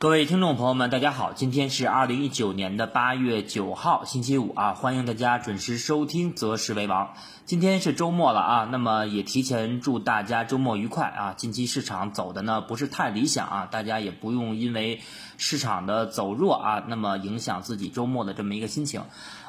各位听众朋友们，大家好，今天是二零一九年的八月九号，星期五啊，欢迎大家准时收听《择时为王》。今天是周末了啊，那么也提前祝大家周末愉快啊。近期市场走的呢不是太理想啊，大家也不用因为市场的走弱啊，那么影响自己周末的这么一个心情。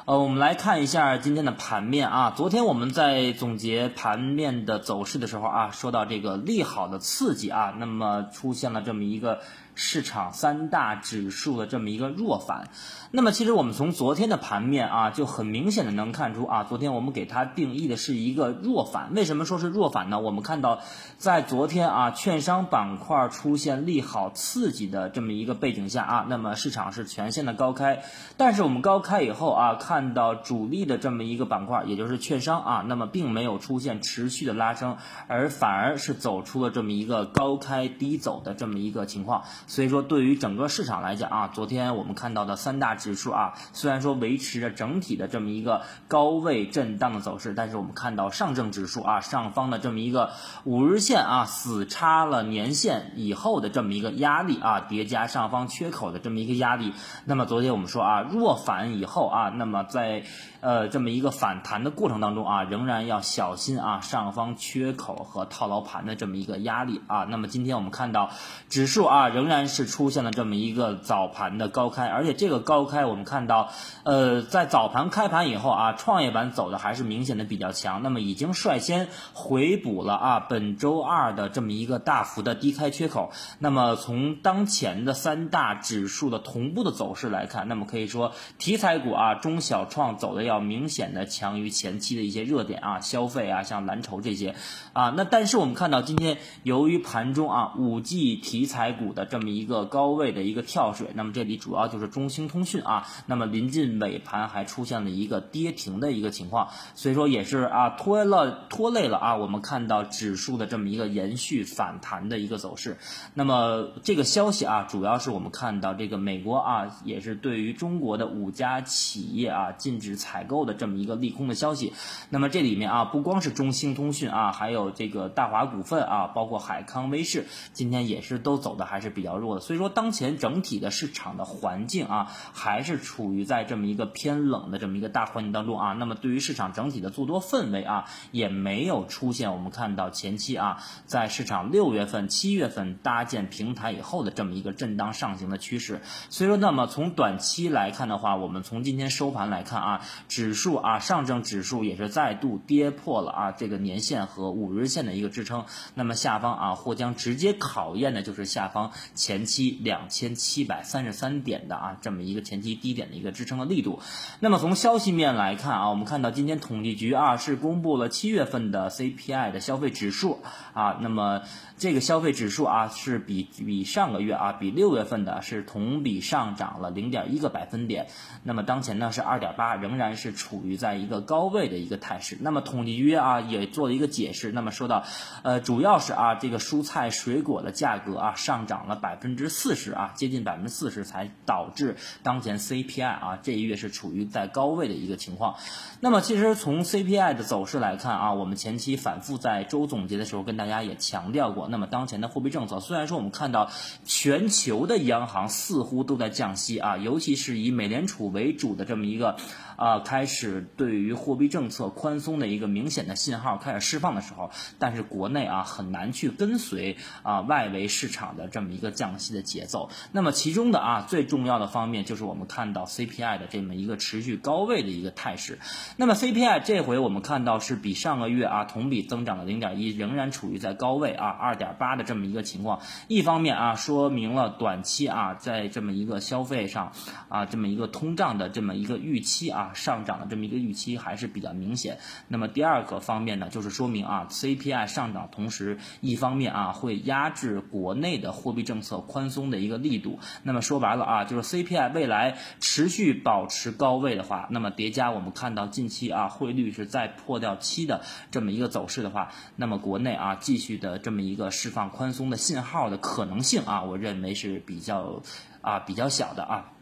呃，我们来看一下今天的盘面啊。昨天我们在总结盘面的走势的时候啊，说到这个利好的刺激啊，那么出现了这么一个。市场三大指数的这么一个弱反，那么其实我们从昨天的盘面啊，就很明显的能看出啊，昨天我们给它定义的是一个弱反。为什么说是弱反呢？我们看到在昨天啊，券商板块出现利好刺激的这么一个背景一下啊，那么市场是全线的高开，但是我们高开以后啊，看到主力的这么一个板块，也就是券商啊，那么并没有出现持续的拉升，而反而是走出了这么一个高开低走的这么一个情况。所以说，对于整个市场来讲啊，昨天我们看到的三大指数啊，虽然说维持着整体的这么一个高位震荡的走势，但是我们看到上证指数啊上方的这么一个五日线啊死叉了年线以后的这么一个压力啊，叠加上方缺口的这么一个压力，那么昨天我们说啊，弱反以后啊，那么在呃这么一个反弹的过程当中啊，仍然要小心啊上方缺口和套牢盘的这么一个压力啊，那么今天我们看到指数啊仍然。是出现了这么一个早盘的高开，而且这个高开我们看到，呃，在早盘开盘以后啊，创业板走的还是明显的比较强，那么已经率先回补了啊本周二的这么一个大幅的低开缺口。那么从当前的三大指数的同步的走势来看，那么可以说题材股啊中小创走的要明显的强于前期的一些热点啊消费啊像蓝筹这些啊。那但是我们看到今天由于盘中啊五 G 题材股的这么一个高位的一个跳水，那么这里主要就是中兴通讯啊，那么临近尾盘还出现了一个跌停的一个情况，所以说也是啊拖了拖累了啊，我们看到指数的这么一个延续反弹的一个走势。那么这个消息啊，主要是我们看到这个美国啊，也是对于中国的五家企业啊禁止采购的这么一个利空的消息。那么这里面啊，不光是中兴通讯啊，还有这个大华股份啊，包括海康威视，今天也是都走的还是比较。弱的，所以说当前整体的市场的环境啊，还是处于在这么一个偏冷的这么一个大环境当中啊。那么对于市场整体的做多氛围啊，也没有出现我们看到前期啊，在市场六月份、七月份搭建平台以后的这么一个震荡上行的趋势。所以说，那么从短期来看的话，我们从今天收盘来看啊，指数啊，上证指数也是再度跌破了啊这个年线和五日线的一个支撑。那么下方啊，或将直接考验的就是下方。前期两千七百三十三点的啊，这么一个前期低点的一个支撑的力度。那么从消息面来看啊，我们看到今天统计局啊是公布了七月份的 CPI 的消费指数啊，那么这个消费指数啊是比比上个月啊比六月份的是同比上涨了零点一个百分点。那么当前呢是二点八，仍然是处于在一个高位的一个态势。那么统计局啊也做了一个解释，那么说到呃主要是啊这个蔬菜水果的价格啊上涨了百。分之四十啊，接近百分之四十，才导致当前 CPI 啊这一月是处于在高位的一个情况。那么其实从 CPI 的走势来看啊，我们前期反复在周总结的时候跟大家也强调过，那么当前的货币政策虽然说我们看到全球的央行似乎都在降息啊，尤其是以美联储为主的这么一个。啊，开始对于货币政策宽松的一个明显的信号开始释放的时候，但是国内啊很难去跟随啊外围市场的这么一个降息的节奏。那么其中的啊最重要的方面就是我们看到 CPI 的这么一个持续高位的一个态势。那么 CPI 这回我们看到是比上个月啊同比增长了零点一，仍然处于在高位啊二点八的这么一个情况。一方面啊说明了短期啊在这么一个消费上啊这么一个通胀的这么一个预期啊。啊上涨的这么一个预期还是比较明显。那么第二个方面呢，就是说明啊，CPI 上涨，同时一方面啊会压制国内的货币政策宽松的一个力度。那么说白了啊，就是 CPI 未来持续保持高位的话，那么叠加我们看到近期啊汇率是在破掉七的这么一个走势的话，那么国内啊继续的这么一个释放宽松的信号的可能性啊，我认为是比较啊比较小的啊。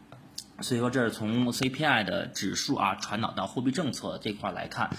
所以说这是从 CPI 的指数啊传导到货币政策这块来看。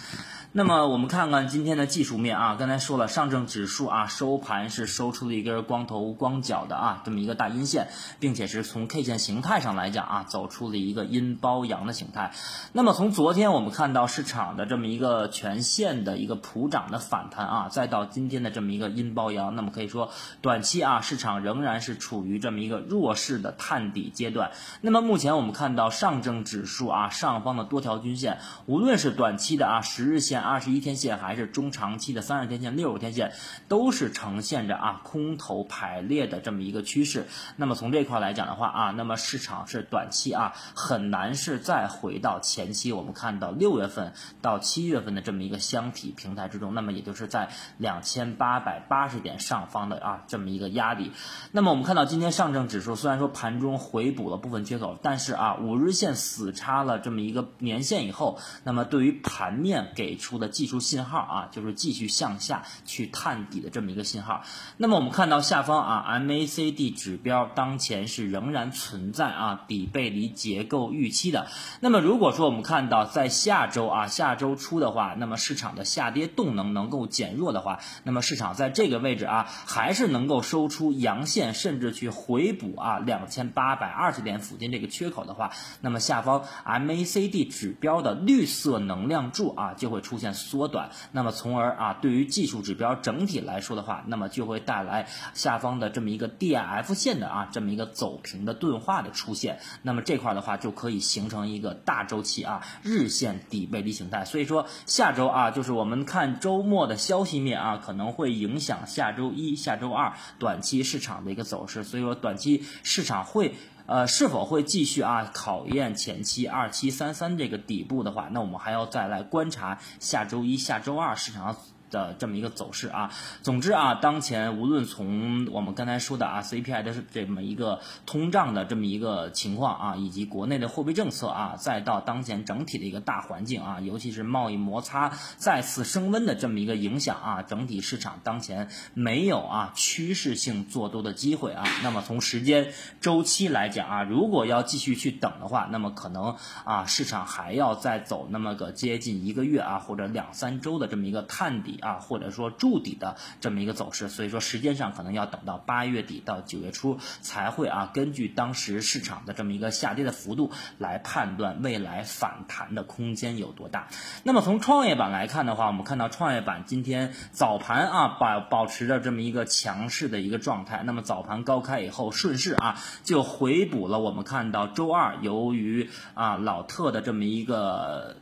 那么我们看看今天的技术面啊，刚才说了，上证指数啊收盘是收出了一根光头光脚的啊这么一个大阴线，并且是从 K 线形态上来讲啊走出了一个阴包阳的形态。那么从昨天我们看到市场的这么一个全线的一个普涨的反弹啊，再到今天的这么一个阴包阳，那么可以说短期啊市场仍然是处于这么一个弱势的探底阶段。那么目前我们看到上证指数啊上方的多条均线，无论是短期的啊十日线。二十一天线还是中长期的三十天线、六十天线，都是呈现着啊空头排列的这么一个趋势。那么从这块来讲的话啊，那么市场是短期啊很难是再回到前期我们看到六月份到七月份的这么一个箱体平台之中。那么也就是在两千八百八十点上方的啊这么一个压力。那么我们看到今天上证指数虽然说盘中回补了部分缺口，但是啊五日线死叉了这么一个年线以后，那么对于盘面给。出的技术信号啊，就是继续向下去探底的这么一个信号。那么我们看到下方啊，MACD 指标当前是仍然存在啊底背离结构预期的。那么如果说我们看到在下周啊下周初的话，那么市场的下跌动能能够减弱的话，那么市场在这个位置啊还是能够收出阳线，甚至去回补啊两千八百二十点附近这个缺口的的话，那么下方 MACD 指标的绿色能量柱啊就会出现。缩短，那么从而啊，对于技术指标整体来说的话，那么就会带来下方的这么一个 DIF 线的啊，这么一个走平的钝化的出现，那么这块的话就可以形成一个大周期啊日线底背离形态。所以说下周啊，就是我们看周末的消息面啊，可能会影响下周一下周二短期市场的一个走势。所以说短期市场会。呃，是否会继续啊考验前期二七三三这个底部的话，那我们还要再来观察下周一下周二市场。的这么一个走势啊，总之啊，当前无论从我们刚才说的啊 CPI 的这么一个通胀的这么一个情况啊，以及国内的货币政策啊，再到当前整体的一个大环境啊，尤其是贸易摩擦再次升温的这么一个影响啊，整体市场当前没有啊趋势性做多的机会啊。那么从时间周期来讲啊，如果要继续去等的话，那么可能啊市场还要再走那么个接近一个月啊或者两三周的这么一个探底。啊，或者说筑底的这么一个走势，所以说时间上可能要等到八月底到九月初才会啊，根据当时市场的这么一个下跌的幅度来判断未来反弹的空间有多大。那么从创业板来看的话，我们看到创业板今天早盘啊保保持着这么一个强势的一个状态，那么早盘高开以后顺势啊就回补了。我们看到周二由于啊老特的这么一个。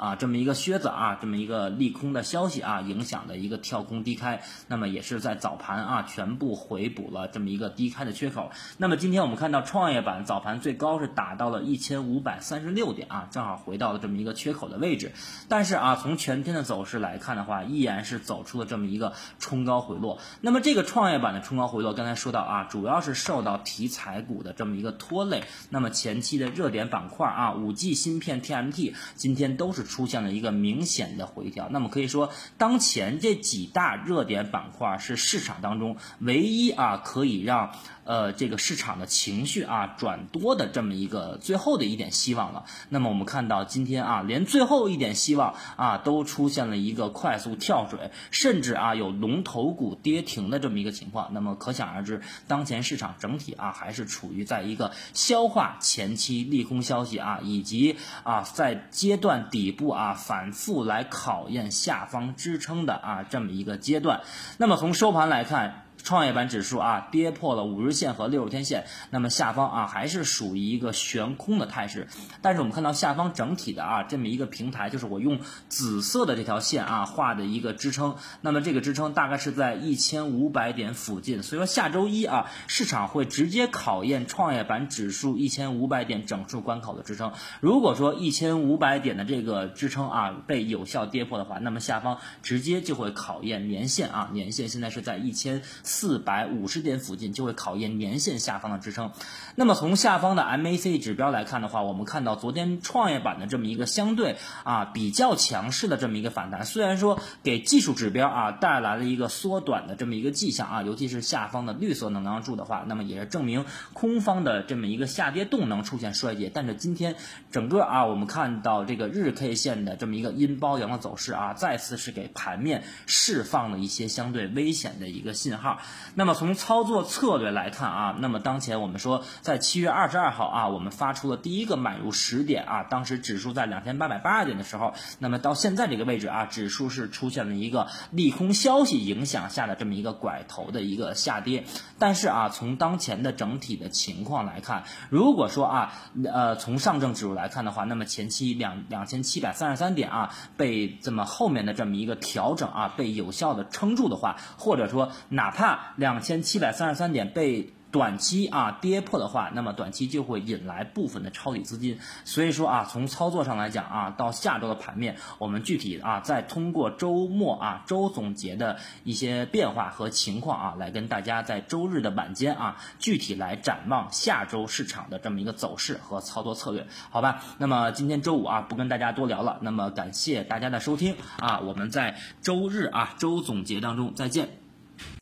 啊，这么一个靴子啊，这么一个利空的消息啊，影响的一个跳空低开，那么也是在早盘啊，全部回补了这么一个低开的缺口。那么今天我们看到创业板早盘最高是达到了一千五百三十六点啊，正好回到了这么一个缺口的位置。但是啊，从全天的走势来看的话，依然是走出了这么一个冲高回落。那么这个创业板的冲高回落，刚才说到啊，主要是受到题材股的这么一个拖累。那么前期的热点板块啊，五 G 芯片、TMT，今天都是。出现了一个明显的回调，那么可以说，当前这几大热点板块是市场当中唯一啊可以让。呃，这个市场的情绪啊转多的这么一个最后的一点希望了。那么我们看到今天啊，连最后一点希望啊都出现了一个快速跳水，甚至啊有龙头股跌停的这么一个情况。那么可想而知，当前市场整体啊还是处于在一个消化前期利空消息啊，以及啊在阶段底部啊反复来考验下方支撑的啊这么一个阶段。那么从收盘来看。创业板指数啊跌破了五日线和六十天线，那么下方啊还是属于一个悬空的态势。但是我们看到下方整体的啊这么一个平台，就是我用紫色的这条线啊画的一个支撑，那么这个支撑大概是在一千五百点附近。所以说下周一啊市场会直接考验创业板指数一千五百点整数关口的支撑。如果说一千五百点的这个支撑啊被有效跌破的话，那么下方直接就会考验年线啊年线现在是在一千。四百五十点附近，就会考验年线下方的支撑。那么从下方的 MACD 指标来看的话，我们看到昨天创业板的这么一个相对啊比较强势的这么一个反弹，虽然说给技术指标啊带来了一个缩短的这么一个迹象啊，尤其是下方的绿色能量柱的话，那么也是证明空方的这么一个下跌动能出现衰竭。但是今天整个啊，我们看到这个日 K 线的这么一个阴包阳的走势啊，再次是给盘面释放了一些相对危险的一个信号。那么从操作策略来看啊，那么当前我们说。在七月二十二号啊，我们发出了第一个买入十点啊，当时指数在两千八百八十点的时候，那么到现在这个位置啊，指数是出现了一个利空消息影响下的这么一个拐头的一个下跌。但是啊，从当前的整体的情况来看，如果说啊，呃，从上证指数来看的话，那么前期两两千七百三十三点啊，被这么后面的这么一个调整啊，被有效的撑住的话，或者说哪怕两千七百三十三点被短期啊跌破的话，那么短期就会引来部分的抄底资金。所以说啊，从操作上来讲啊，到下周的盘面，我们具体啊再通过周末啊周总结的一些变化和情况啊，来跟大家在周日的晚间啊具体来展望下周市场的这么一个走势和操作策略，好吧？那么今天周五啊，不跟大家多聊了。那么感谢大家的收听啊，我们在周日啊周总结当中再见。